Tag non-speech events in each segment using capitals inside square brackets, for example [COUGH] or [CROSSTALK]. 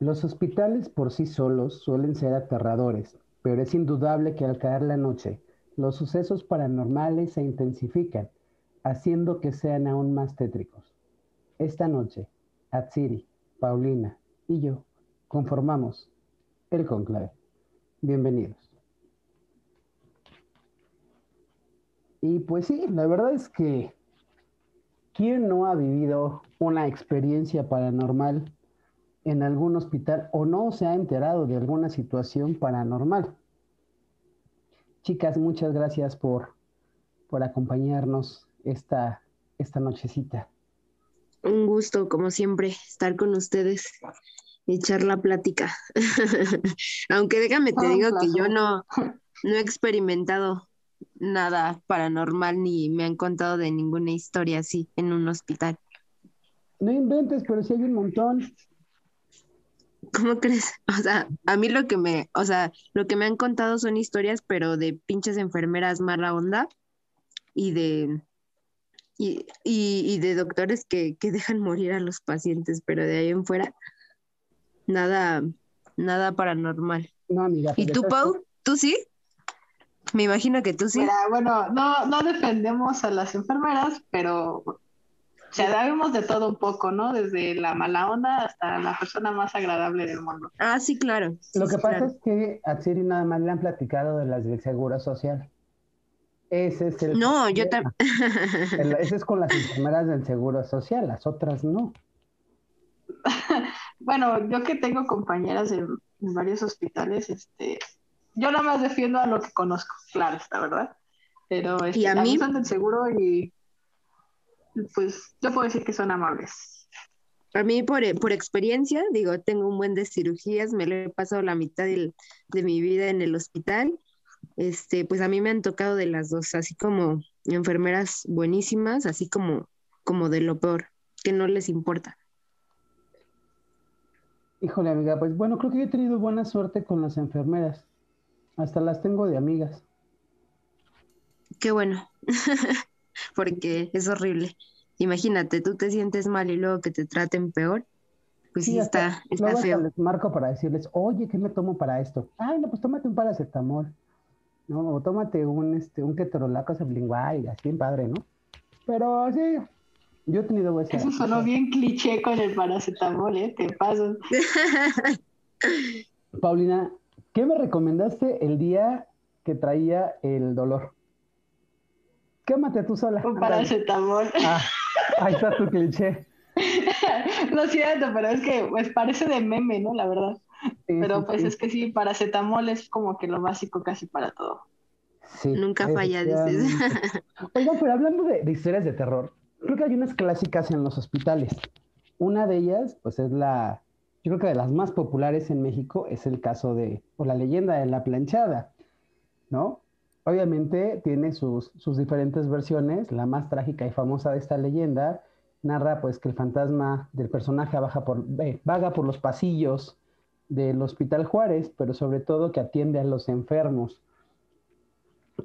Los hospitales por sí solos suelen ser aterradores, pero es indudable que al caer la noche, los sucesos paranormales se intensifican, haciendo que sean aún más tétricos. Esta noche, Atsiri, Paulina y yo conformamos el conclave. Bienvenidos. Y pues sí, la verdad es que ¿quién no ha vivido una experiencia paranormal en algún hospital o no se ha enterado de alguna situación paranormal? Chicas, muchas gracias por, por acompañarnos esta, esta nochecita. Un gusto, como siempre, estar con ustedes y echar la plática. [LAUGHS] Aunque déjame te digo que yo no, [LAUGHS] no he experimentado nada paranormal ni me han contado de ninguna historia así en un hospital. No inventes, pero sí hay un montón. [LAUGHS] ¿Cómo crees? O sea, a mí lo que me, o sea, lo que me han contado son historias, pero de pinches enfermeras mala onda y de y, y, de doctores que, que, dejan morir a los pacientes, pero de ahí en fuera, nada, nada paranormal. No, amiga. ¿Y tú, Pau? ¿Tú sí? Me imagino que tú sí. bueno, no, no defendemos a las enfermeras, pero o sea, sabemos de todo un poco, ¿no? Desde la mala onda hasta la persona más agradable del mundo. Ah, sí, claro. Lo que pasa es que a Siri nada más le han platicado de las del Seguro Social. Ese es el. No, yo también. [LAUGHS] Ese es con las enfermeras del Seguro Social, las otras no. [LAUGHS] bueno, yo que tengo compañeras en, varios hospitales, este, yo nada más defiendo a lo que conozco, claro, está verdad. Pero este, ¿Y a mí son del seguro y pues yo puedo decir que son amables. A mí por, por experiencia, digo, tengo un buen de cirugías, me lo he pasado la mitad de mi vida en el hospital este, pues a mí me han tocado de las dos, así como enfermeras buenísimas, así como, como de lo peor, que no les importa. Híjole, amiga, pues bueno, creo que yo he tenido buena suerte con las enfermeras. Hasta las tengo de amigas. Qué bueno, [LAUGHS] porque es horrible. Imagínate, tú te sientes mal y luego que te traten peor. Pues sí, está, está feo. Les marco para decirles, oye, ¿qué me tomo para esto? Ay, no, pues tómate un paracetamol. ¿no? O tómate un, este, un ketorolaco sublingual y así en padre, ¿no? Pero sí, yo he tenido esa... Eso sonó bien cliché con el paracetamol, ¿eh? Te paso. [LAUGHS] Paulina, ¿qué me recomendaste el día que traía el dolor? Quémate tú sola. Un paracetamol. Ah, ahí está tu cliché. [LAUGHS] Lo siento, pero es que pues parece de meme, ¿no? La verdad. Pero pues es que sí, paracetamol es como que lo básico casi para todo. Nunca falla, dices. [LAUGHS] Oigan, pero hablando de, historias de terror, creo que hay unas clásicas en los hospitales. Una de ellas, pues es la, yo creo que de las más populares en México, es el caso de, o la leyenda de la planchada, ¿no? Obviamente tiene sus, sus diferentes versiones. La más trágica y famosa de esta leyenda narra pues que el fantasma del personaje baja por, vaga por los pasillos del Hospital Juárez, pero sobre todo que atiende a los enfermos.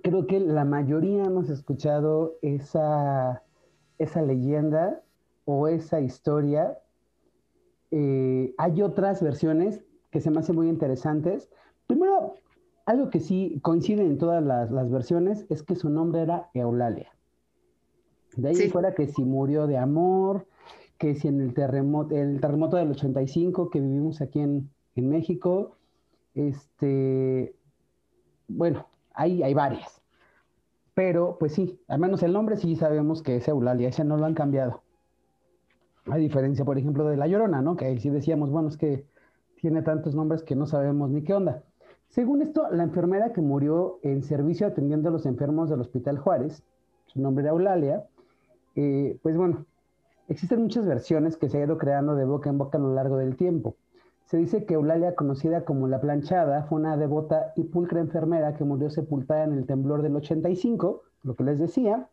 Creo que la mayoría hemos escuchado esa, esa leyenda o esa historia. Eh, hay otras versiones que se me hacen muy interesantes. Primero, algo que sí coincide en todas las, versiones es que su nombre era Eulalia. De ahí fuera que si murió de amor, que si en el terremoto, el terremoto del 85 que vivimos aquí en, en México. Este, bueno, hay, hay varias. Pero, pues sí, al menos el nombre sí sabemos que es Eulalia, ese no lo han cambiado. A diferencia, por ejemplo, de La Llorona, ¿no? Que ahí sí decíamos, bueno, es que tiene tantos nombres que no sabemos ni qué onda. Según esto, la enfermera que murió en servicio atendiendo a los enfermos del Hospital Juárez, su nombre era Eulalia, eh, pues bueno, existen muchas versiones que se han ido creando de boca en boca a lo largo del tiempo. Se dice que Eulalia, conocida como la planchada, fue una devota y pulcra enfermera que murió sepultada en el temblor del 85, lo que les decía.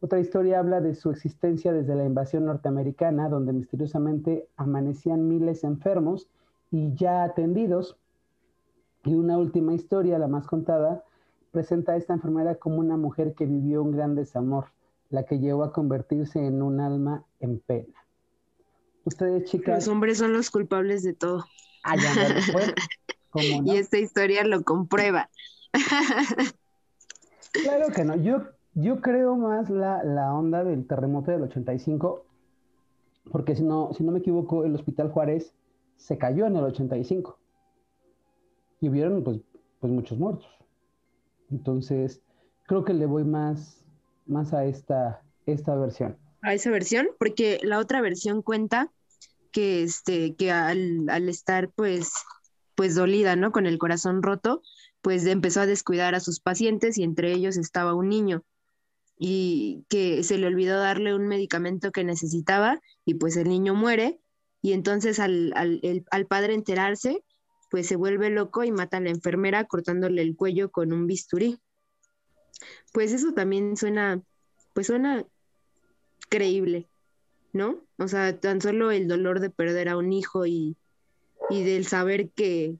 Otra historia habla de su existencia desde la invasión norteamericana, donde misteriosamente amanecían miles enfermos y ya atendidos. Y una última historia, la más contada, presenta a esta enfermera como una mujer que vivió un gran desamor, la que llegó a convertirse en un alma en pena. Ustedes, chicas. Los hombres son los culpables de todo. Allá [LAUGHS] fue. Y esta historia lo comprueba. claro que no. Yo, yo creo más la, la onda del terremoto del 85, porque si no, si no me equivoco, el Hospital Juárez se cayó en el 85. Y hubieron pues, pues muchos muertos. Entonces, creo que le voy más, más a esta, esta versión. A esa versión, porque la otra versión cuenta que, este, que al, al estar pues, pues dolida, ¿no? Con el corazón roto, pues empezó a descuidar a sus pacientes y entre ellos estaba un niño y que se le olvidó darle un medicamento que necesitaba y pues el niño muere y entonces al, al, padre enterarse, pues se vuelve loco y mata a la enfermera cortándole el cuello con un bisturí. Pues eso también suena, pues suena creíble, ¿no? O sea, tan solo el dolor de perder a un hijo y, y del saber que,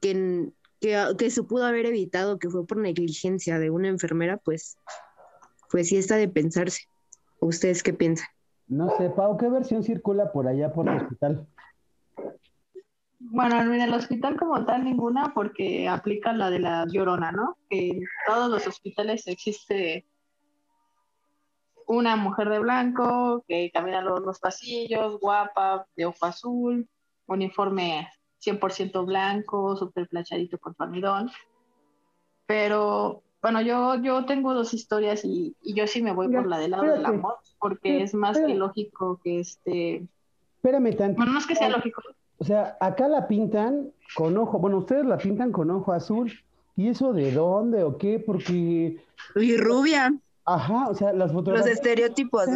que, que, se pudo haber evitado, que fue por negligencia de una enfermera, pues, pues sí está de pensarse. ¿Ustedes qué piensan? No sé, Pau, ¿qué versión circula por allá por el hospital? Bueno, en el hospital como tal ninguna, porque aplica la de la llorona, ¿no? Que en todos los hospitales existe una mujer de blanco que camina los, los pasillos, guapa, de ojo azul, uniforme 100% blanco, súper planchadito con almidón. Pero bueno, yo, yo tengo dos historias y, yo sí me voy por la del lado del amor, porque es más que lógico que este... Espérame tanto. Bueno, no es que sea lógico. O sea, acá la pintan con ojo, bueno, ustedes la pintan con ojo azul. ¿Y eso de dónde o qué? Porque... Y rubia. Ajá, o sea, las fotografías. Los estereotipos.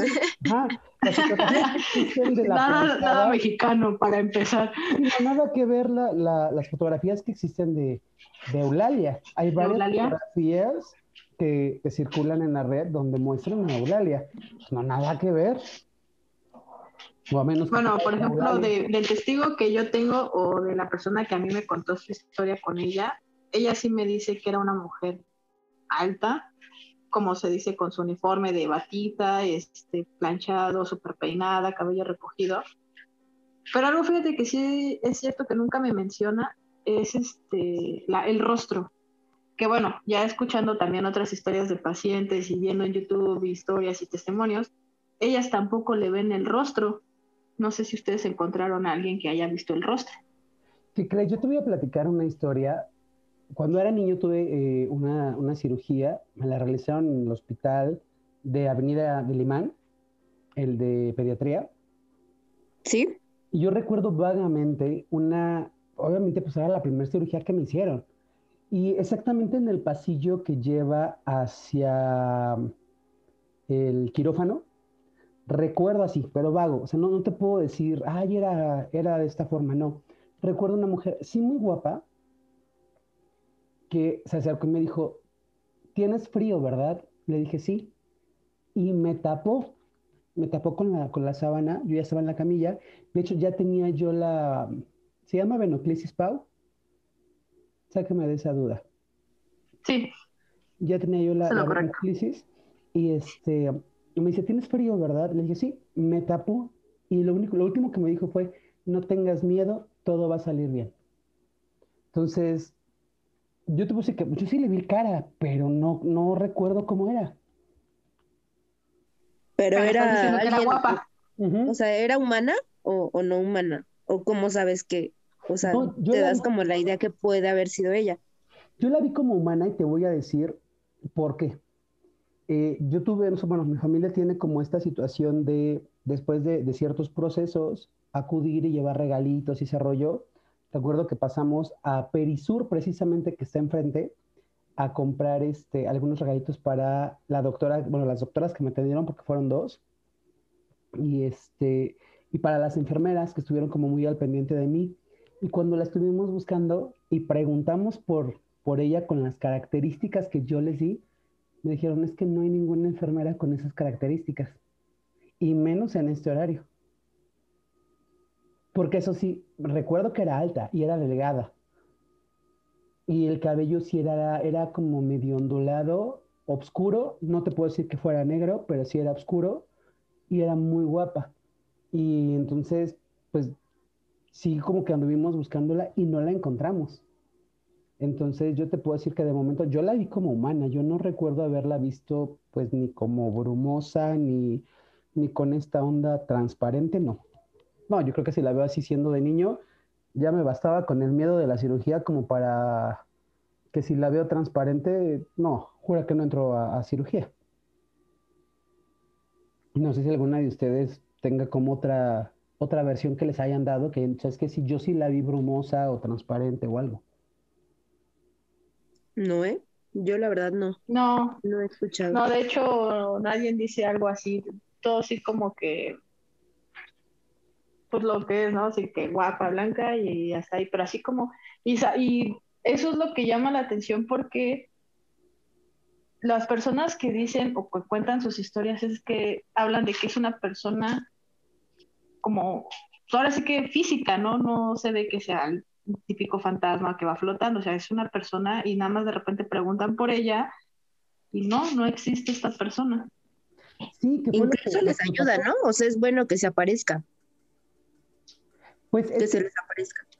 Ajá, las fotografías de la nada, nada mexicano para empezar. No, nada que ver la, la, las fotografías que existen de, de Eulalia. Hay varias fotografías que, que, circulan en la red donde muestran a Eulalia. Pues no, nada que ver. O a menos bueno, por ejemplo, de, del testigo que yo tengo o de la persona que a mí me contó su historia con ella, ella sí me dice que era una mujer alta, como se dice, con su uniforme de batita, este, planchado, súper peinada, cabello recogido. Pero algo, fíjate que sí es cierto que nunca me menciona, es este, la, el rostro. Que bueno, ya escuchando también otras historias de pacientes y viendo en YouTube historias y testimonios, ellas tampoco le ven el rostro. No sé si ustedes encontraron a alguien que haya visto el rostro. Sí, Clay, yo te voy a platicar una historia cuando era niño tuve eh, una, una, cirugía, me la realizaron en el hospital de Avenida de Limán, el de pediatría. Sí. Y yo recuerdo vagamente una, obviamente pues era la primera cirugía que me hicieron. Y exactamente en el pasillo que lleva hacia el quirófano, recuerdo así, pero vago. O sea, no, no te puedo decir, ay, era, era de esta forma, no. Recuerdo una mujer, sí, muy guapa, que se acercó y me dijo, tienes frío, ¿verdad? Le dije, sí. Y me tapó, me tapó con la, con la sábana, yo ya estaba en la camilla, de hecho ya tenía yo la, ¿se llama venoclisis Pau? Sáqueme de esa duda. Sí. Ya tenía yo la, venoclisis y este, y me dice, ¿tienes frío, verdad? Le dije, sí, me tapó y lo, único, lo último que me dijo fue, no tengas miedo, todo va a salir bien. Entonces, yo te puse que yo sí le vi cara, pero no, no recuerdo cómo era. Pero, era, alguien, guapa. O sea, ¿era humana o, o, no humana? ¿O cómo sabes que, o sea, te das como la idea que puede haber sido ella? Yo la vi como humana y te voy a decir por qué. Eh, yo tuve, bueno, mi familia tiene como esta situación de, después de, ciertos procesos, acudir y llevar regalitos y ese rollo recuerdo que pasamos a Perisur, precisamente que está enfrente, a comprar este, algunos regalitos para la doctora, bueno, las doctoras que me atendieron, porque fueron dos, y, este, y para las enfermeras que estuvieron como muy al pendiente de mí. Y cuando la estuvimos buscando y preguntamos por, por ella con las características que yo les di, dijeron, es que no hay ninguna enfermera con esas características, y menos en este horario. Porque eso sí, recuerdo que era alta y era delgada. Y el cabello sí era, era como medio ondulado, oscuro. No te puedo decir que fuera negro, pero sí era oscuro. Y era muy guapa. Y entonces, pues, sí como que anduvimos buscándola y no la encontramos. Entonces yo te puedo decir que de momento yo la vi como humana, yo no recuerdo haberla visto pues ni como brumosa, ni, ni con esta onda transparente, no. No, yo creo que si la veo así siendo de niño, ya me bastaba con el miedo de la cirugía como para que si la veo transparente, no, jura que no entro a, cirugía. No sé si alguna de ustedes tenga como otra, otra versión que les hayan dado, que es que si yo sí la vi brumosa o transparente o algo. No, ¿eh? Yo la verdad no. No. No he escuchado. No, de hecho, nadie dice algo así. Todo así como que pues lo que es, ¿no? Así que guapa, blanca y hasta ahí, pero así como, y, y eso es lo que llama la atención porque las personas que dicen o que cuentan sus historias es que hablan de que es una persona como, ahora sí que física, ¿no? No se ve que sea típico fantasma que va flotando, o sea, es una persona y nada más de repente preguntan por ella y no, no existe esta persona. Sí, que Incluso les ayuda, ¿no? O sea, es bueno que se aparezca. Pues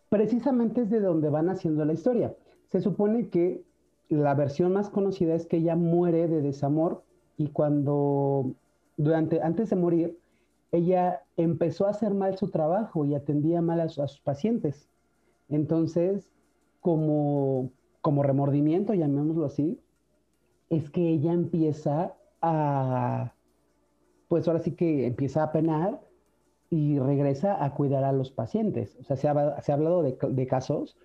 Precisamente es de donde van haciendo la historia. Se supone que la versión más conocida es que ella muere de desamor y cuando, durante, antes de morir, ella empezó a hacer mal su trabajo y atendía mal a, sus pacientes. Entonces, como, como remordimiento, llamémoslo así, es que ella empieza a, pues ahora sí que empieza a penar y regresa a cuidar a los pacientes. O sea, se ha, se ha hablado de, casos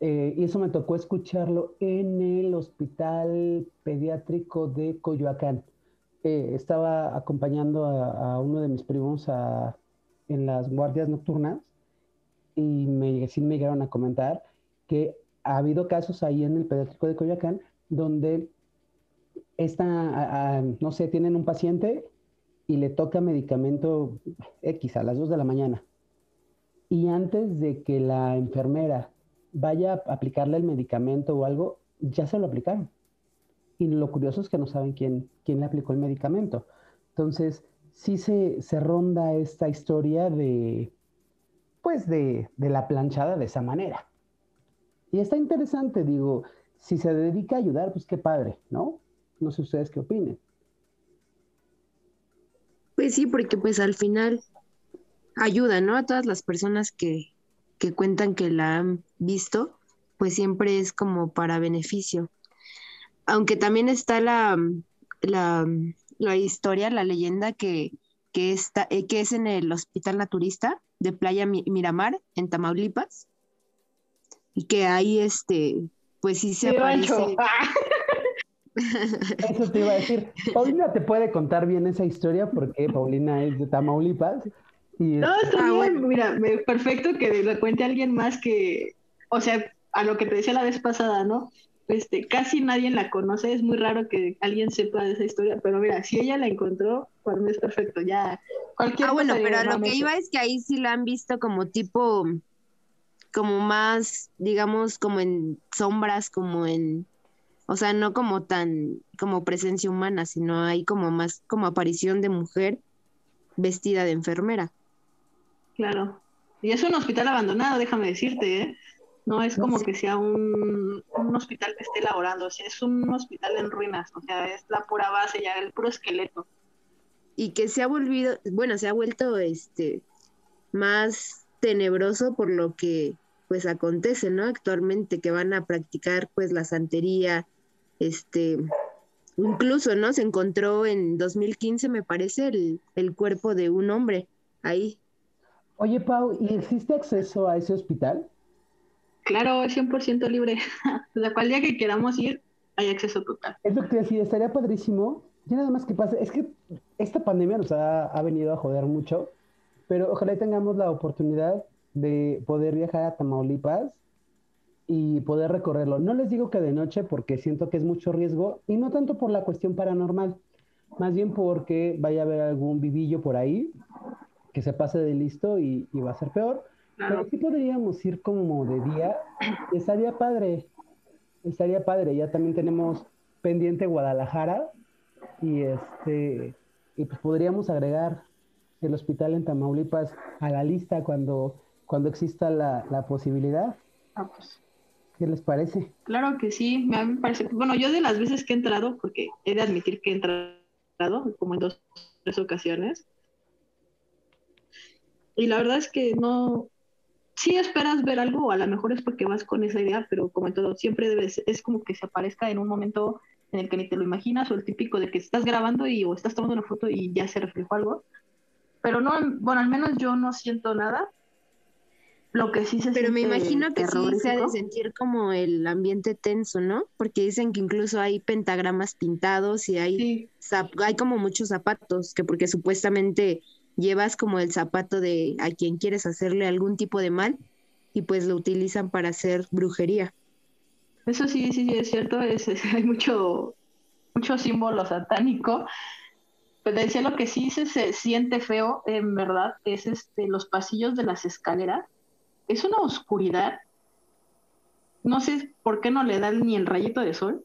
eh, y eso me tocó escucharlo en el hospital pediátrico de Coyoacán. Eh, estaba acompañando a, uno de mis primos a, en las guardias nocturnas y me, sí me llegaron a comentar que ha habido casos ahí en el pediátrico de Coyoacán donde esta, no sé, tienen un paciente y le toca medicamento X a las 2 de la mañana. Y antes de que la enfermera vaya a aplicarle el medicamento o algo, ya se lo aplicaron. Y lo curioso es que no saben quién, quién le aplicó el medicamento. Entonces, sí se, se ronda esta historia de, pues, de, de la planchada de esa manera. Y está interesante, digo, si se dedica a ayudar, pues qué padre, ¿no? No sé ustedes qué opinen. Pues sí, porque pues al final ayuda, ¿no? A todas las personas que, que cuentan que la han visto, pues siempre es como para beneficio. Aunque también está la, la, la historia, la leyenda que, que, está, eh, que es en el Hospital Naturista de Playa Miramar, en Tamaulipas, y que ahí, este, pues sí se aparece... [LAUGHS] [LAUGHS] Eso te iba a decir. Paulina te puede contar bien esa historia porque Paulina es de Tamaulipas. Y no, está ah, bien. Mira, perfecto que lo cuente alguien más que, o sea, a lo que te decía la vez pasada, ¿no? Este, casi nadie la conoce, es muy raro que alguien sepa de esa historia, pero mira, si ella la encontró, para mí es perfecto, ya cualquier Ah, bueno, pero lo que iba es que ahí sí la han visto como tipo, como más, digamos, como en sombras, como en o sea, no como tan, como presencia humana, sino hay como más como aparición de mujer vestida de enfermera. Claro. Y es un hospital abandonado, déjame decirte, ¿eh? No es como que sea un, un hospital que esté elaborando, o sea, es un hospital en ruinas, o sea, es la pura base, ya el puro esqueleto. Y que se ha volvido, bueno, se ha vuelto este más tenebroso por lo que pues acontece, ¿no? Actualmente que van a practicar pues la santería, este, incluso, ¿no? Se encontró en 2015, me parece, el, el cuerpo de un hombre ahí. Oye, Pau, ¿y existe acceso a ese hospital? Claro, es 100% libre. [LAUGHS] o cual día que queramos ir, hay acceso total. Es lo que decía, estaría padrísimo. Ya nada más que pasa, es que esta pandemia nos ha, ha venido a joder mucho, pero ojalá tengamos la oportunidad de poder viajar a Tamaulipas y poder recorrerlo. No les digo que de noche porque siento que es mucho riesgo y no tanto por la cuestión paranormal, más bien porque vaya a haber algún vivillo por ahí que se pase de listo y, va a ser peor. Pero sí podríamos ir como de día. Estaría padre, estaría padre. Ya también tenemos pendiente Guadalajara y este y pues podríamos agregar el hospital en Tamaulipas a la lista cuando cuando exista la, la posibilidad. Ah, pues. ¿Qué les parece? Claro que sí, a mí me parece. Bueno, yo de las veces que he entrado, porque he de admitir que he entrado como en dos, tres ocasiones, y la verdad es que no, sí esperas ver algo, a lo mejor es porque vas con esa idea, pero como en todo, siempre debes, es como que se aparezca en un momento en el que ni te lo imaginas, o el típico de que estás grabando y o estás tomando una foto y ya se reflejó algo. Pero no, bueno, al menos yo no siento nada. Lo que sí se Pero me imagino que sí se ha de sentir como el ambiente tenso, ¿no? Porque dicen que incluso hay pentagramas pintados y hay, Sí, hay como muchos zapatos, que porque supuestamente llevas como el zapato de a quien quieres hacerle algún tipo de mal y pues lo utilizan para hacer brujería. Eso sí, sí, sí, es cierto, es, hay mucho, mucho símbolo satánico. Pero decía lo que sí se, se siente feo, en verdad, es este, los pasillos de las escaleras. Es una oscuridad. No sé por qué no le da ni el rayito de sol,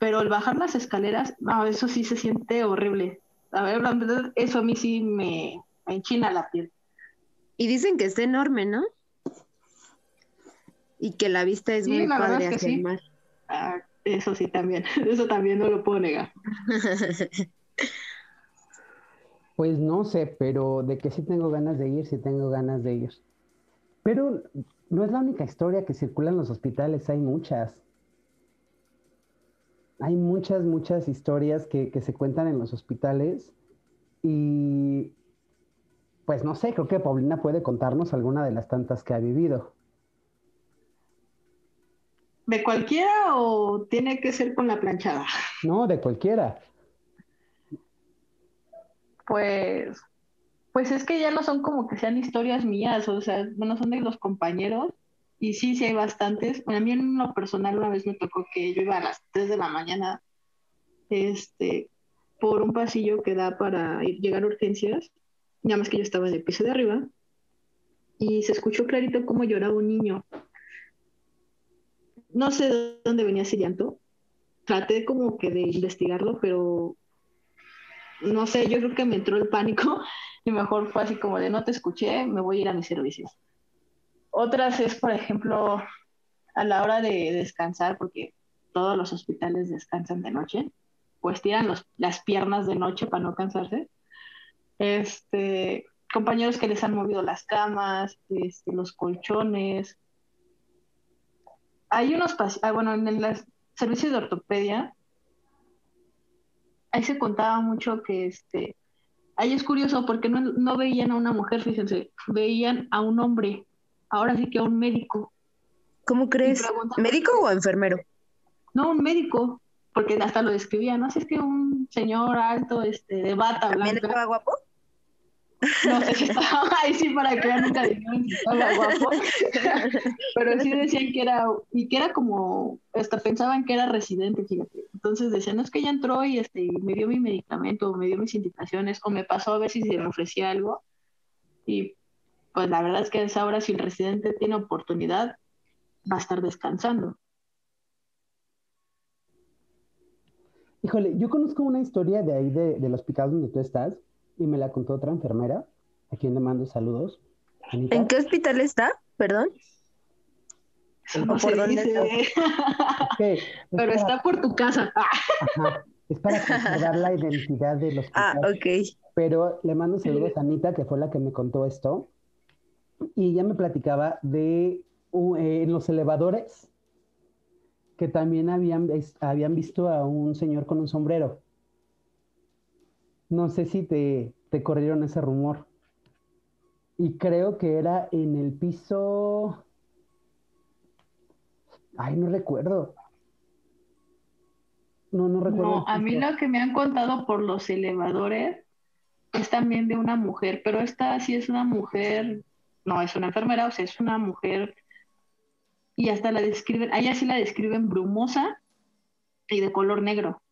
pero el bajar las escaleras, no, eso sí se siente horrible. A ver, la verdad, eso a mí sí me, me enchina la piel. Y dicen que está enorme, ¿no? Y que la vista es Sí, muy padre es que hacia sí. el mar. Ah, eso sí también, [LAUGHS] eso también no lo puedo negar. [LAUGHS] Pues no sé, pero de que sí tengo ganas de ir, sí tengo ganas de ir. Pero no es la única historia que circula en los hospitales, hay muchas. Hay muchas, muchas historias que, que se cuentan en los hospitales y pues no sé, creo que Paulina puede contarnos alguna de las tantas que ha vivido. ¿De cualquiera o tiene que ser con la planchada? No, de cualquiera. Pues, pues es que ya no son como que sean historias mías, o sea, bueno, son de los compañeros. Y sí, sí hay bastantes. Bueno, a mí en lo personal una vez me tocó que yo iba a las 3 de la mañana, este, por un pasillo que da para llegar a urgencias. Nada más que yo estaba en el piso de arriba. Y se escuchó clarito cómo lloraba un niño. No sé de dónde venía ese llanto. Traté como que de investigarlo, pero no sé, yo creo que me entró el pánico [LAUGHS] y mejor fue así como de no te escuché, me voy a ir a mis servicios. Otras es, por ejemplo, a la hora de descansar, porque todos los hospitales descansan de noche, pues tiran los, las piernas de noche para no cansarse. Este, compañeros que les han movido las camas, este, los colchones. Hay unos, ah, bueno, en el servicio de ortopedia ahí se contaba mucho que este, ahí es curioso porque no, no veían a una mujer, fíjense, veían a un hombre, ahora sí que a un médico, ¿Cómo crees? ¿Médico o enfermero? no un médico, porque hasta lo describían, no sé, es que un señor alto, este, de bata ¿También blanca, estaba guapo? no sé si estaba [LAUGHS] ahí sí para que nunca dijeron si estaba guapo, [LAUGHS] pero sí decían que era, y que era como, hasta pensaban que era residente, fíjate. Entonces decían, no es que ya entró y este, y me dio mi medicamento, o me dio mis indicaciones, o me pasó a ver si se me ofrecía algo. Y pues la verdad es que a esa hora, si el residente tiene oportunidad, va a estar descansando. Híjole, yo conozco una historia de ahí de- del hospital donde tú estás y me la contó otra enfermera, a quien le mando saludos. Anita. ¿En qué hospital está? Perdón. Eso ¿O no por dónde [LAUGHS] es pero para- está por tu casa. Ah, [LAUGHS] ajá, es para conservar la identidad del [LAUGHS] Ah, hospital. ok. Pero le mando saludos a Anita, que fue la que me contó esto. Y ella me platicaba de uh, eh, en los elevadores que también habían, habían visto a un señor con un sombrero. No sé si te, te corrieron ese rumor. Y creo que era en el piso. Ay, no recuerdo. No, no recuerdo. No, a mí lo que me han contado por los elevadores es también de una mujer, pero esta sí es una mujer, no es una enfermera, o sea, es una mujer y hasta la describen, a ella sí la describen brumosa y de color negro.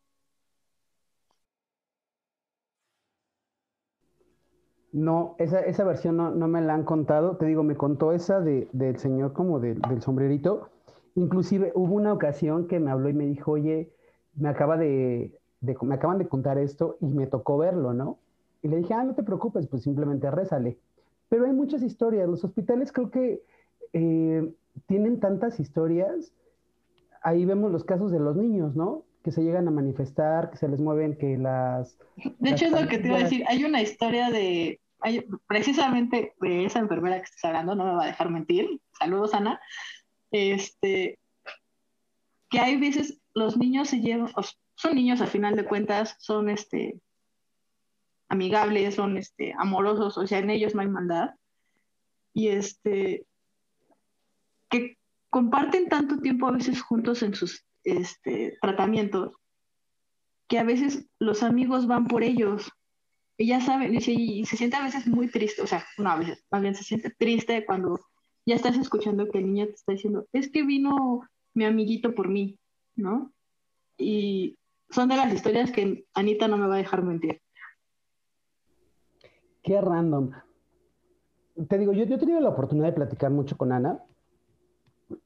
No, esa, esa versión no, no me la han contado. Te digo, me contó esa de, del señor como del- sombrerito. Inclusive hubo una ocasión que me habló y me dijo, oye, me acaba de, de- me acaban de contar esto y me tocó verlo, ¿no? Y le dije, ah, no te preocupes, pues simplemente rézale. Pero hay muchas historias. Los hospitales creo que eh, tienen tantas historias. Ahí vemos los casos de los niños, ¿no? Que se llegan a manifestar, que se les mueven, que las... De hecho, es lo que te iba a decir. Hay una historia de, precisamente de esa enfermera que estás hablando, no me va a dejar mentir. Saludos, Ana. Este, que hay veces los niños se llevan, son niños a final de cuentas, son este, amigables, son este, amorosos, o sea, en ellos no hay maldad. Y este, que comparten tanto tiempo a veces juntos en sus este, tratamientos, que a veces los amigos van por ellos. Y ya saben, y se, y se siente a veces muy triste, o sea, no a veces, más bien se siente triste cuando ya estás escuchando que el niño te está diciendo, es que vino mi amiguito por mí, ¿no? Y son de las historias que Anita no me va a dejar mentir. Qué random. Te digo, yo, yo he tenido la oportunidad de platicar mucho con Ana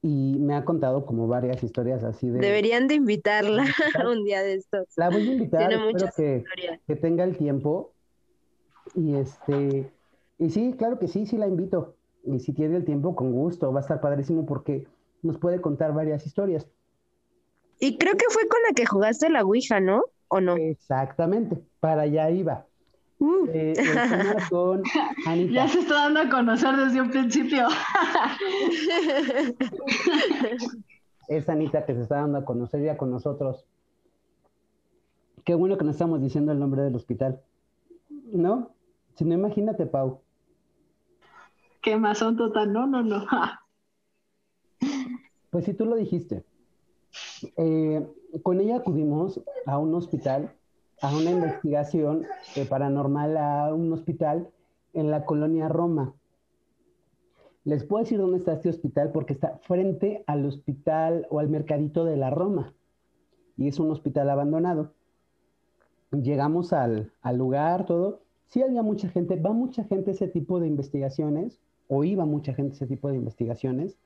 y me ha contado como varias historias así de... Deberían de invitarla [LAUGHS] un día de estos. La voy a invitar, espero que, que, tenga el tiempo. Y este, y sí, claro que sí, sí la invito. Y si tiene el tiempo, con gusto, va a estar padrísimo porque nos puede contar varias historias. Y creo que fue con la que jugaste la Ouija, ¿no? ¿O no? Exactamente, para allá iba. Uh. Eh, [LAUGHS] ya se está dando a conocer desde un principio. [LAUGHS] es Anita que se está dando a conocer ya con nosotros. Qué bueno que no estamos diciendo el nombre del hospital. ¿No? Si no, imagínate, Pau. Qué son total. No, no, no. [LAUGHS] pues si tú lo dijiste. Eh, con ella acudimos a un hospital, a una investigación eh, paranormal, a un hospital en la colonia Roma. Les puedo decir dónde está este hospital porque está frente al hospital o al mercadito de la Roma y es un hospital abandonado. Llegamos al, al lugar, todo. Sí había mucha gente, va mucha gente a ese tipo de investigaciones, o iba mucha gente a ese tipo de investigaciones.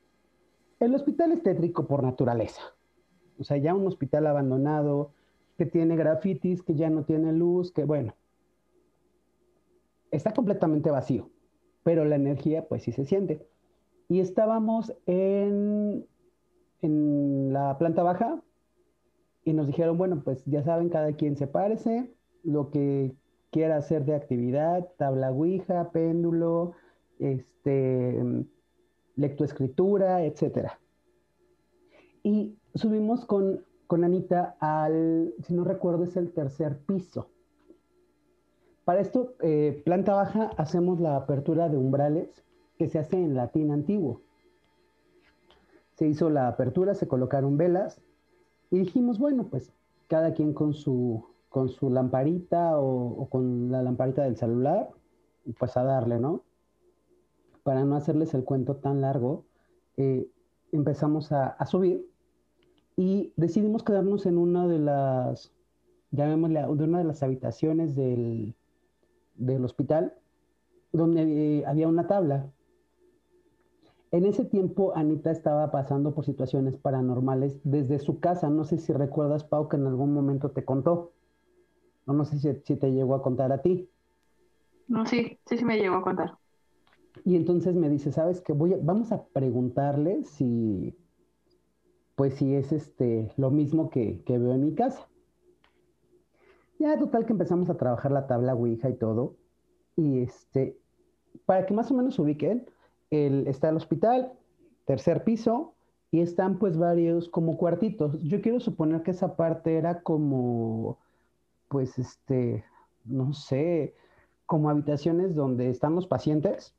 El hospital es tétrico por naturaleza. O sea, ya un hospital abandonado, que tiene grafitis, que ya no tiene luz, que bueno, está completamente vacío, pero la energía pues sí se siente. Y estábamos en, en la planta baja y nos dijeron, bueno, pues ya saben, cada quien se parece, lo que quiera hacer de actividad, tabla ouija, péndulo, este, lectoescritura, etcétera. Y subimos con, con Anita al, si no recuerdo, es el tercer piso. Para esto, eh, planta baja, hacemos la apertura de umbrales que se hace en latín antiguo. Se hizo la apertura, se colocaron velas y dijimos, bueno, pues cada quien con su, con su lamparita o, con la lamparita del celular, pues a darle, ¿no? Para no hacerles el cuento tan largo, eh, empezamos a, a subir y decidimos quedarnos en una de las, llamémosle, de una de las habitaciones del, del hospital, donde eh, había una tabla. En ese tiempo, Anita estaba pasando por situaciones paranormales desde su casa. No sé si recuerdas, Pau, que en algún momento te contó. No, no sé si, te llegó a contar a ti. No, sí, sí, sí me llegó a contar. Y entonces me dice, ¿sabes qué? Voy vamos a preguntarle si, pues sí es este, lo mismo que, veo en mi casa. Ya total que empezamos a trabajar la tabla Ouija y todo. Y este, para que más o menos ubiquen, el, está el hospital, tercer piso, y están pues varios como cuartitos. Yo quiero suponer que esa parte era como, pues este, no sé, como habitaciones donde están los pacientes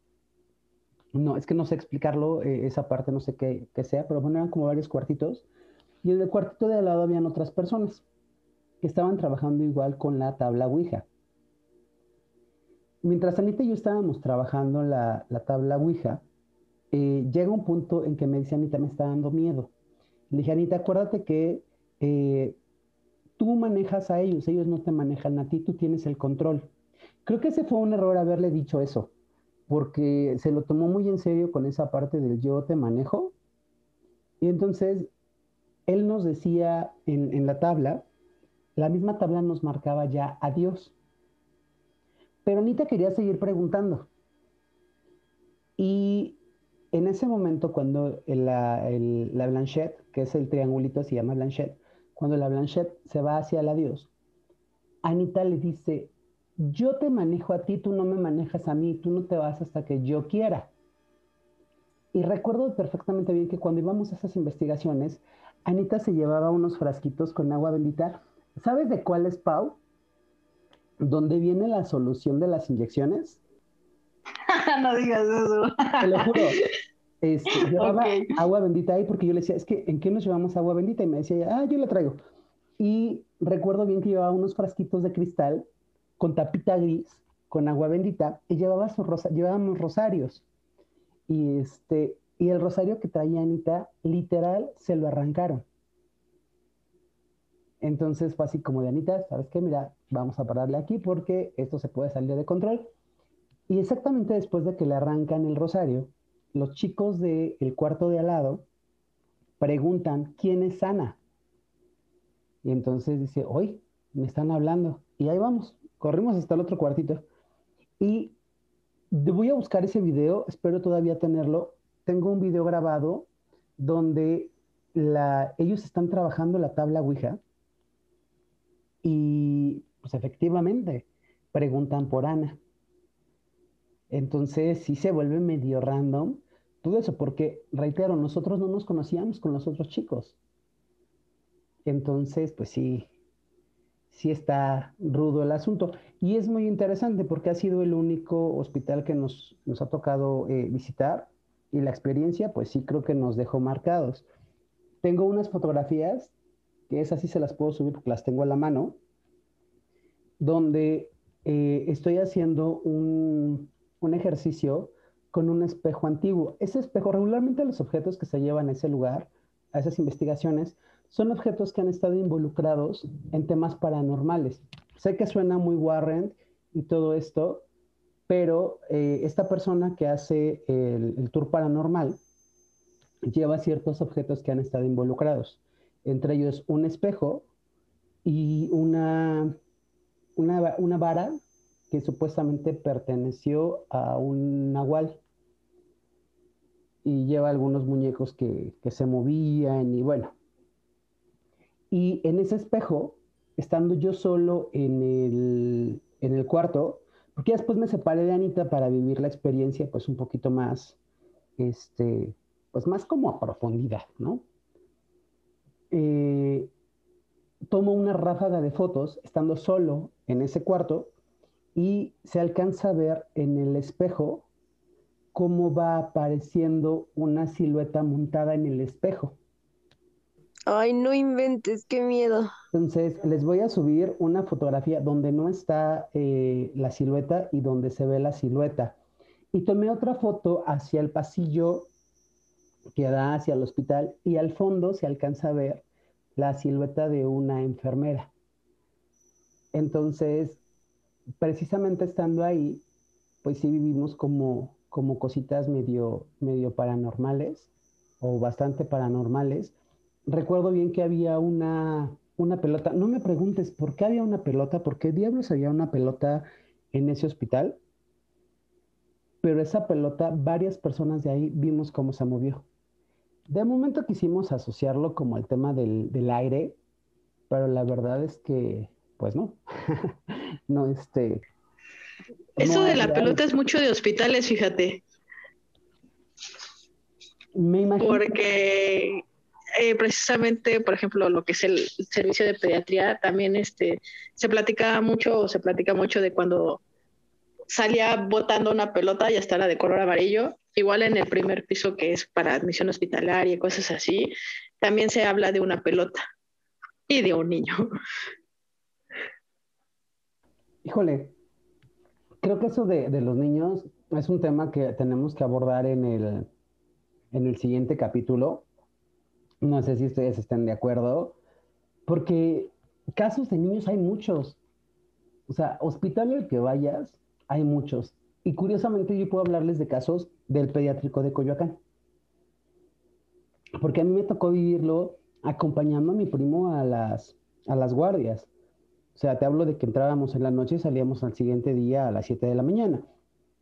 no, es que no sé explicarlo, eh, esa parte no sé qué, sea, pero bueno, eran como varios cuartitos. Y en el cuartito de al lado habían otras personas que estaban trabajando igual con la tabla Ouija. Mientras Anita y yo estábamos trabajando la, la tabla Ouija, eh, llega un punto en que me dice Anita, me está dando miedo. Le dije, Anita, acuérdate que eh, tú manejas a ellos, ellos no te manejan a ti, tú tienes el control. Creo que ese fue un error haberle dicho eso porque se lo tomó muy en serio con esa parte del yo te manejo. Y entonces él nos decía en, la tabla, la misma tabla nos marcaba ya a Dios. Pero Anita quería seguir preguntando. Y en ese momento, cuando la, la Blanchette, que es el triangulito, se llama Blanchette, cuando la Blanchette se va hacia el adiós, Anita le dice, yo te manejo a ti, tú no me manejas a mí, tú no te vas hasta que yo quiera. Y recuerdo perfectamente bien que cuando íbamos a esas investigaciones, Anita se llevaba unos frasquitos con agua bendita. ¿Sabes de cuál es, Pau? ¿Dónde viene la solución de las inyecciones? [LAUGHS] no digas eso. Te lo juro. Este, [LAUGHS] llevaba agua bendita ahí porque yo le decía, es que ¿en qué nos llevamos agua bendita? Y me decía, ah, yo la traigo. Y recuerdo bien que llevaba unos frasquitos de cristal con tapita gris, con agua bendita, y llevaba su rosa, llevábamos rosarios. Y, este, y el rosario que traía Anita, literal, se lo arrancaron. Entonces fue así como de Anita, ¿sabes qué? Mira, vamos a pararle aquí porque esto se puede salir de control. Y exactamente después de que le arrancan el rosario, los chicos del cuarto de al lado preguntan, ¿quién es Ana? Y entonces dice, hoy me están hablando. Y ahí vamos, corrimos hasta el otro cuartito. Y voy a buscar ese video, espero todavía tenerlo. Tengo un video grabado donde ellos están trabajando la tabla Ouija y pues efectivamente preguntan por Ana. Entonces sí se vuelve medio random todo eso, porque reitero, nosotros no nos conocíamos con los otros chicos. Entonces, pues sí, sí está rudo el asunto. Y es muy interesante porque ha sido el único hospital que nos, nos ha tocado eh, visitar y la experiencia, pues sí creo que nos dejó marcados. Tengo unas fotografías, que esas sí se las puedo subir porque las tengo a la mano, donde eh, estoy haciendo un, un ejercicio con un espejo antiguo. Ese espejo, regularmente los objetos que se llevan a ese lugar, a esas investigaciones, son objetos que han estado involucrados en temas paranormales. Sé que suena muy Warren y todo esto, pero eh, esta persona que hace el, tour paranormal lleva ciertos objetos que han estado involucrados, entre ellos un espejo y una, una, una vara que supuestamente perteneció a un nahual y lleva algunos muñecos que, que se movían y bueno, y en ese espejo, estando yo solo en el, en el cuarto, porque después me separé de Anita para vivir la experiencia pues un poquito más, este, pues más como a profundidad, ¿no? Eh, tomo una ráfaga de fotos estando solo en ese cuarto y se alcanza a ver en el espejo cómo va apareciendo una silueta montada en el espejo. Ay, no inventes, qué miedo. Entonces, les voy a subir una fotografía donde no está eh, la silueta y donde se ve la silueta. Y tomé otra foto hacia el pasillo que da hacia el hospital y al fondo se alcanza a ver la silueta de una enfermera. Entonces, precisamente estando ahí, pues sí vivimos como, como cositas medio, medio paranormales o bastante paranormales recuerdo bien que había una, una pelota. No me preguntes por qué había una pelota, por qué diablos había una pelota en ese hospital. Pero esa pelota, varias personas de ahí vimos cómo se movió. De momento quisimos asociarlo como el tema del, del aire, pero la verdad es que, pues no. [LAUGHS] no, este. Eso de la pelota es mucho de hospitales, fíjate. Me imagino. Porque eh, precisamente, por ejemplo, lo que es el servicio de pediatría, también este, se platica mucho, se platica mucho de cuando salía botando una pelota y hasta era de color amarillo. Igual en el primer piso que es para admisión hospitalaria y cosas así, también se habla de una pelota y de un niño. Híjole, creo que eso de, de los niños es un tema que tenemos que abordar en el, en el siguiente capítulo no sé si ustedes están de acuerdo, porque casos de niños hay muchos. O sea, hospital al que vayas, hay muchos. Y curiosamente yo puedo hablarles de casos del pediátrico de Coyoacán. Porque a mí me tocó vivirlo acompañando a mi primo a las, a las guardias. O sea, te hablo de que entrábamos en la noche y salíamos al siguiente día a las 7 de la mañana.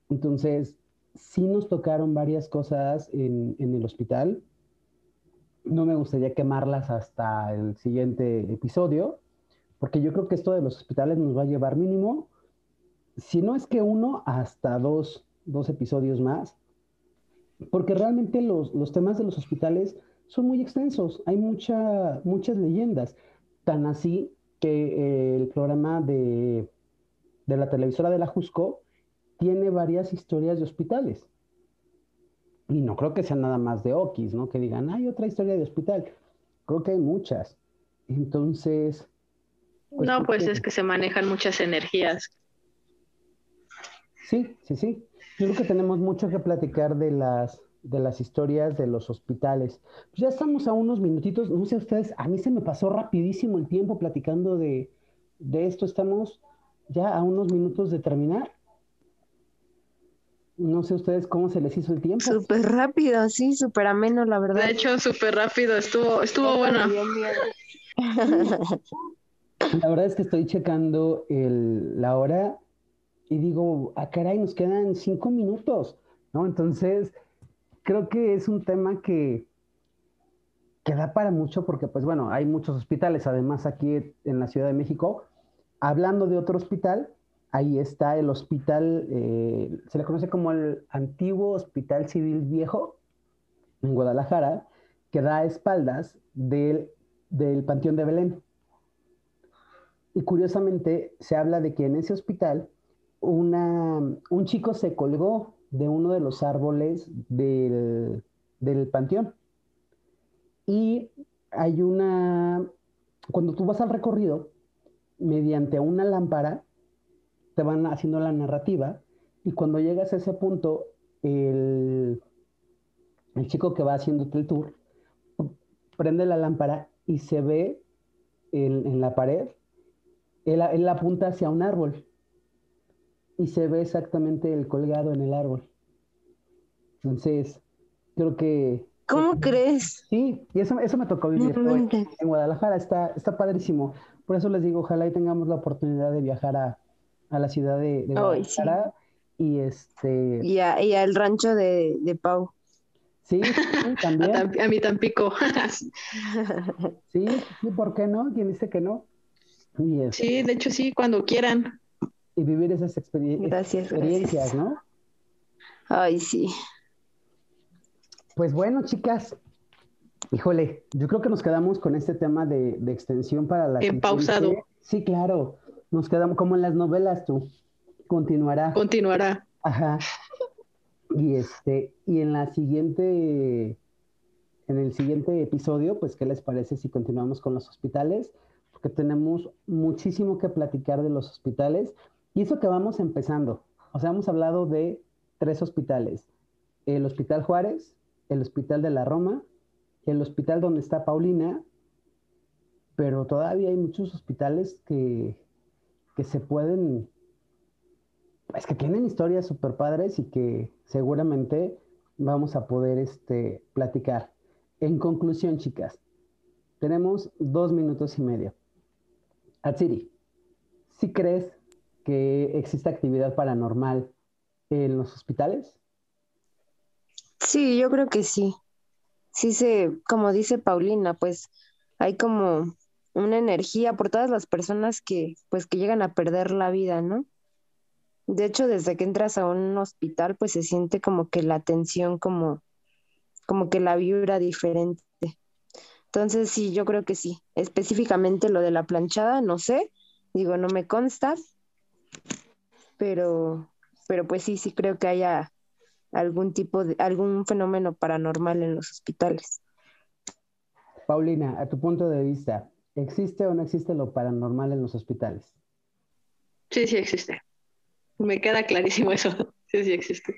Entonces, sí nos tocaron varias cosas en, en el hospital. No me gustaría quemarlas hasta el siguiente episodio, porque yo creo que esto de los hospitales nos va a llevar mínimo, si no es que uno, hasta dos, dos episodios más, porque realmente los, los, temas de los hospitales son muy extensos, hay mucha, muchas leyendas, tan así que el programa de, de la televisora de la Jusco tiene varias historias de hospitales. Y no creo que sean nada más de Okis, ¿no? Que digan, hay otra historia de hospital. Creo que hay muchas. Entonces, pues, no, pues es que se manejan muchas energías. Sí, sí, sí. Yo creo que tenemos mucho que platicar de las, de las historias de los hospitales. Pues ya estamos a unos minutitos, no sé ustedes, a mí se me pasó rapidísimo el tiempo platicando de, de esto. Estamos ya a unos minutos de terminar. No sé ustedes cómo se les hizo el tiempo. Súper rápido, sí, súper ameno, la verdad. De hecho, súper rápido, estuvo, estuvo bueno. La verdad es que estoy checando el, la hora y digo, ah, caray, nos quedan cinco minutos, ¿no? Entonces, creo que es un tema que, que da para mucho porque, pues bueno, hay muchos hospitales, además aquí en la Ciudad de México. Hablando de otro hospital, ahí está el hospital, eh, se le conoce como el antiguo Hospital Civil Viejo en Guadalajara, que da espaldas del, del Panteón de Belén. Y curiosamente se habla de que en ese hospital una, un chico se colgó de uno de los árboles del, del panteón. Y hay una, cuando tú vas al recorrido, mediante una lámpara, te van haciendo la narrativa y cuando llegas a ese punto, el, el chico que va haciéndote el tour prende la lámpara y se ve en, en la pared él, apunta hacia un árbol y se ve exactamente el colgado en el árbol. Entonces, creo que... ¿Cómo crees? Sí, y eso, eso me tocó vivir en Guadalajara, está, está padrísimo. Por eso les digo, ojalá y tengamos la oportunidad de viajar a, la ciudad de, Guadalajara. y este... Y, al rancho de, Pau. [LAUGHS] Sí, también. A, mí Tampico. [LAUGHS] sí, sí, ¿por qué no? ¿Quién dice que no? Sí, de hecho sí, cuando quieran. Y vivir esas experiencias, ¿no? Ay, sí. Pues bueno, chicas, híjole, yo creo que nos quedamos con este tema de, extensión para la... En pausado. Sí, claro, nos quedamos como en las novelas tú. Continuará. Continuará. Ajá. Y este, y en la siguiente, en el siguiente episodio, pues, ¿qué les parece si continuamos con los hospitales? porque tenemos muchísimo que platicar de los hospitales y eso que vamos empezando. O sea, hemos hablado de tres hospitales. El Hospital Juárez, el Hospital de la Roma, el hospital donde está Paulina, pero todavía hay muchos hospitales que, que se pueden, es que tienen historias súper padres y que seguramente vamos a poder este, platicar. En conclusión, chicas, tenemos dos minutos y medio. Atsiri, ¿sí crees que existe actividad paranormal en los hospitales? Sí, yo creo que sí. Sí se, como dice Paulina, pues hay como una energía por todas las personas que pues que llegan a perder la vida, ¿no? De hecho, desde que entras a un hospital, pues se siente como que la tensión como como que la vibra diferente. Entonces, sí, yo creo que sí. Específicamente lo de la planchada, no sé, digo, no me consta, pero, pero pues sí, sí creo que haya algún tipo de, algún fenómeno paranormal en los hospitales. Paulina, a tu punto de vista, ¿existe o no existe lo paranormal en los hospitales? Sí, sí existe. Me queda clarísimo eso. [LAUGHS] Sí, sí existe.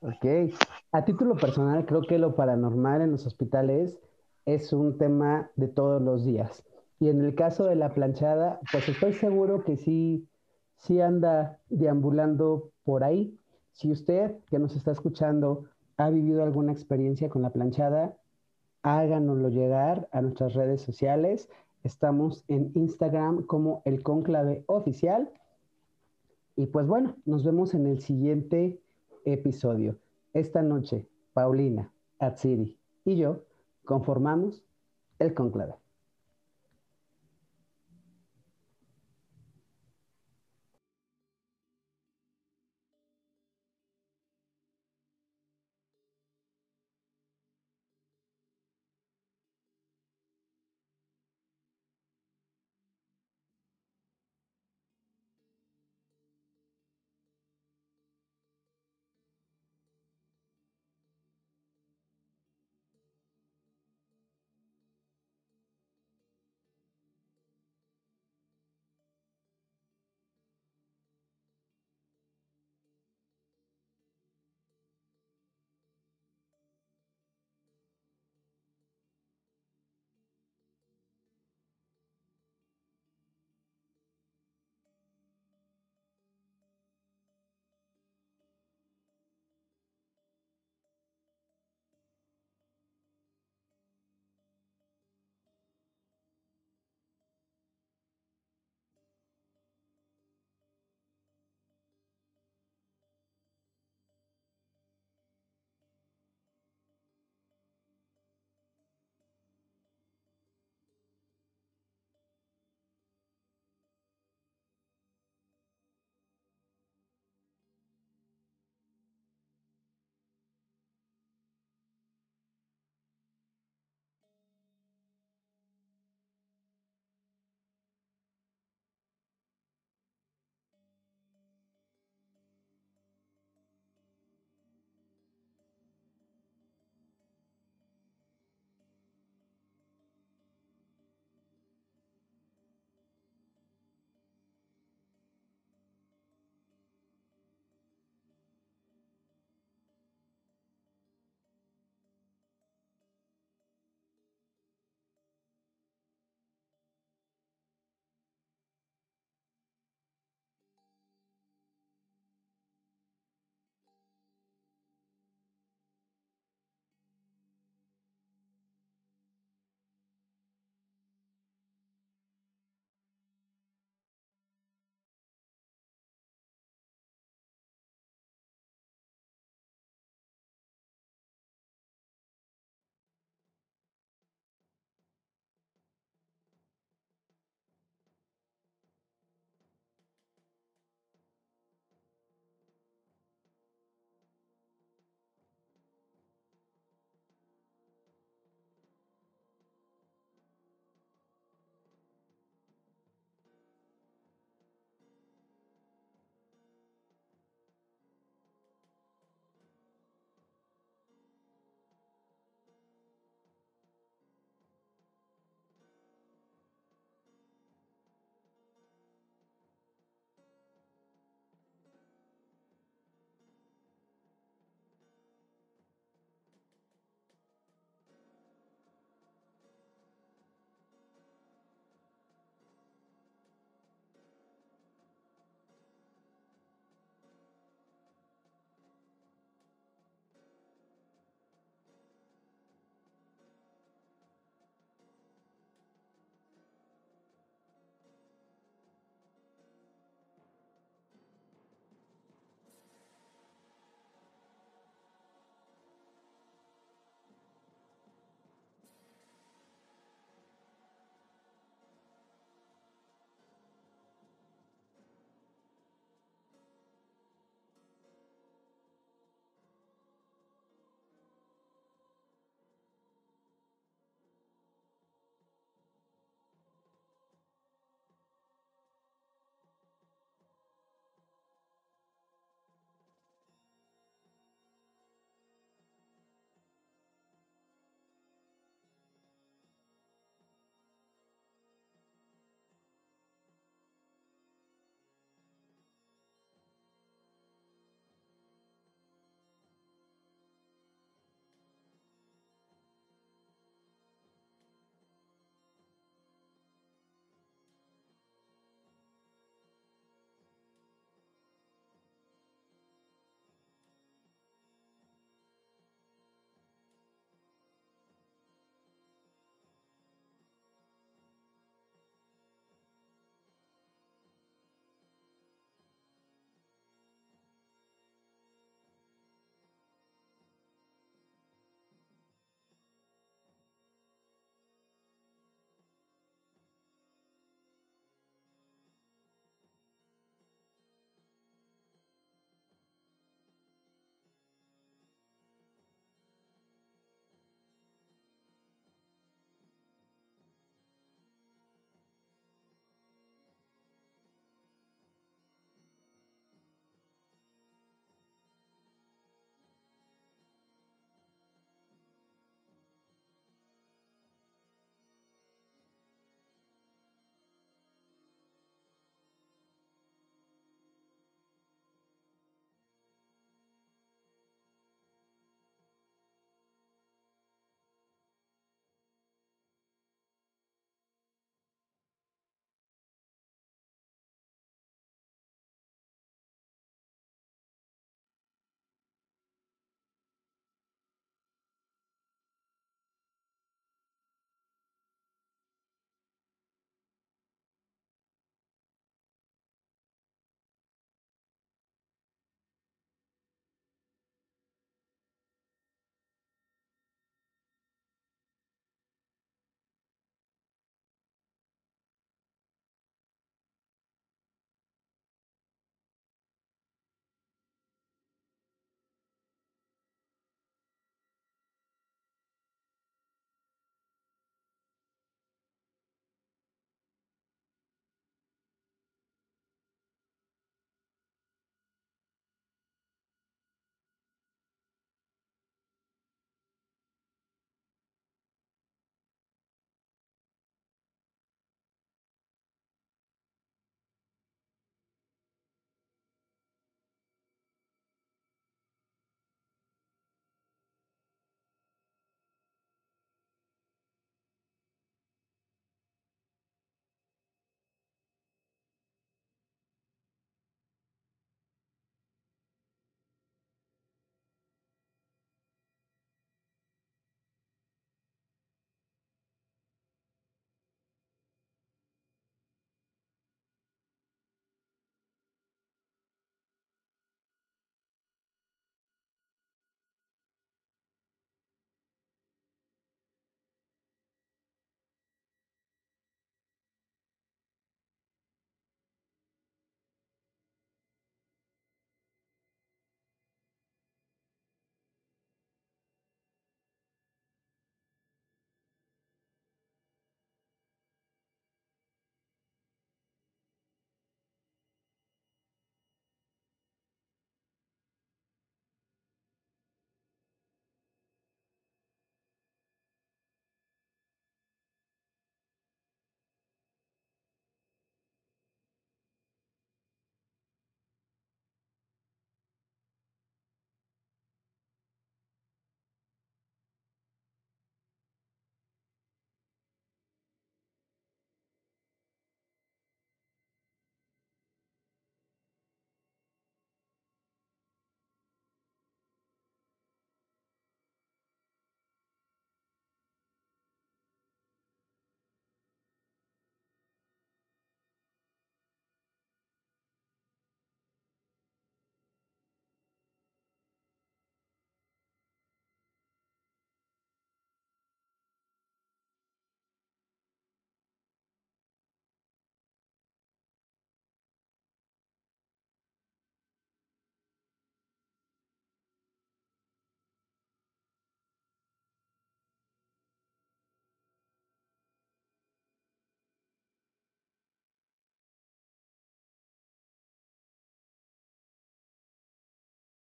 Ok. A título personal, creo que lo paranormal en los hospitales es un tema de todos los días. Y en el caso de la planchada, pues estoy seguro que sí, sí anda deambulando por ahí. Si usted que nos está escuchando ha vivido alguna experiencia con la planchada, háganoslo llegar a nuestras redes sociales. Estamos en Instagram como el conclave oficial. Y pues bueno, nos vemos en el siguiente episodio. Esta noche, Paulina, Atsiri y yo conformamos el conclave.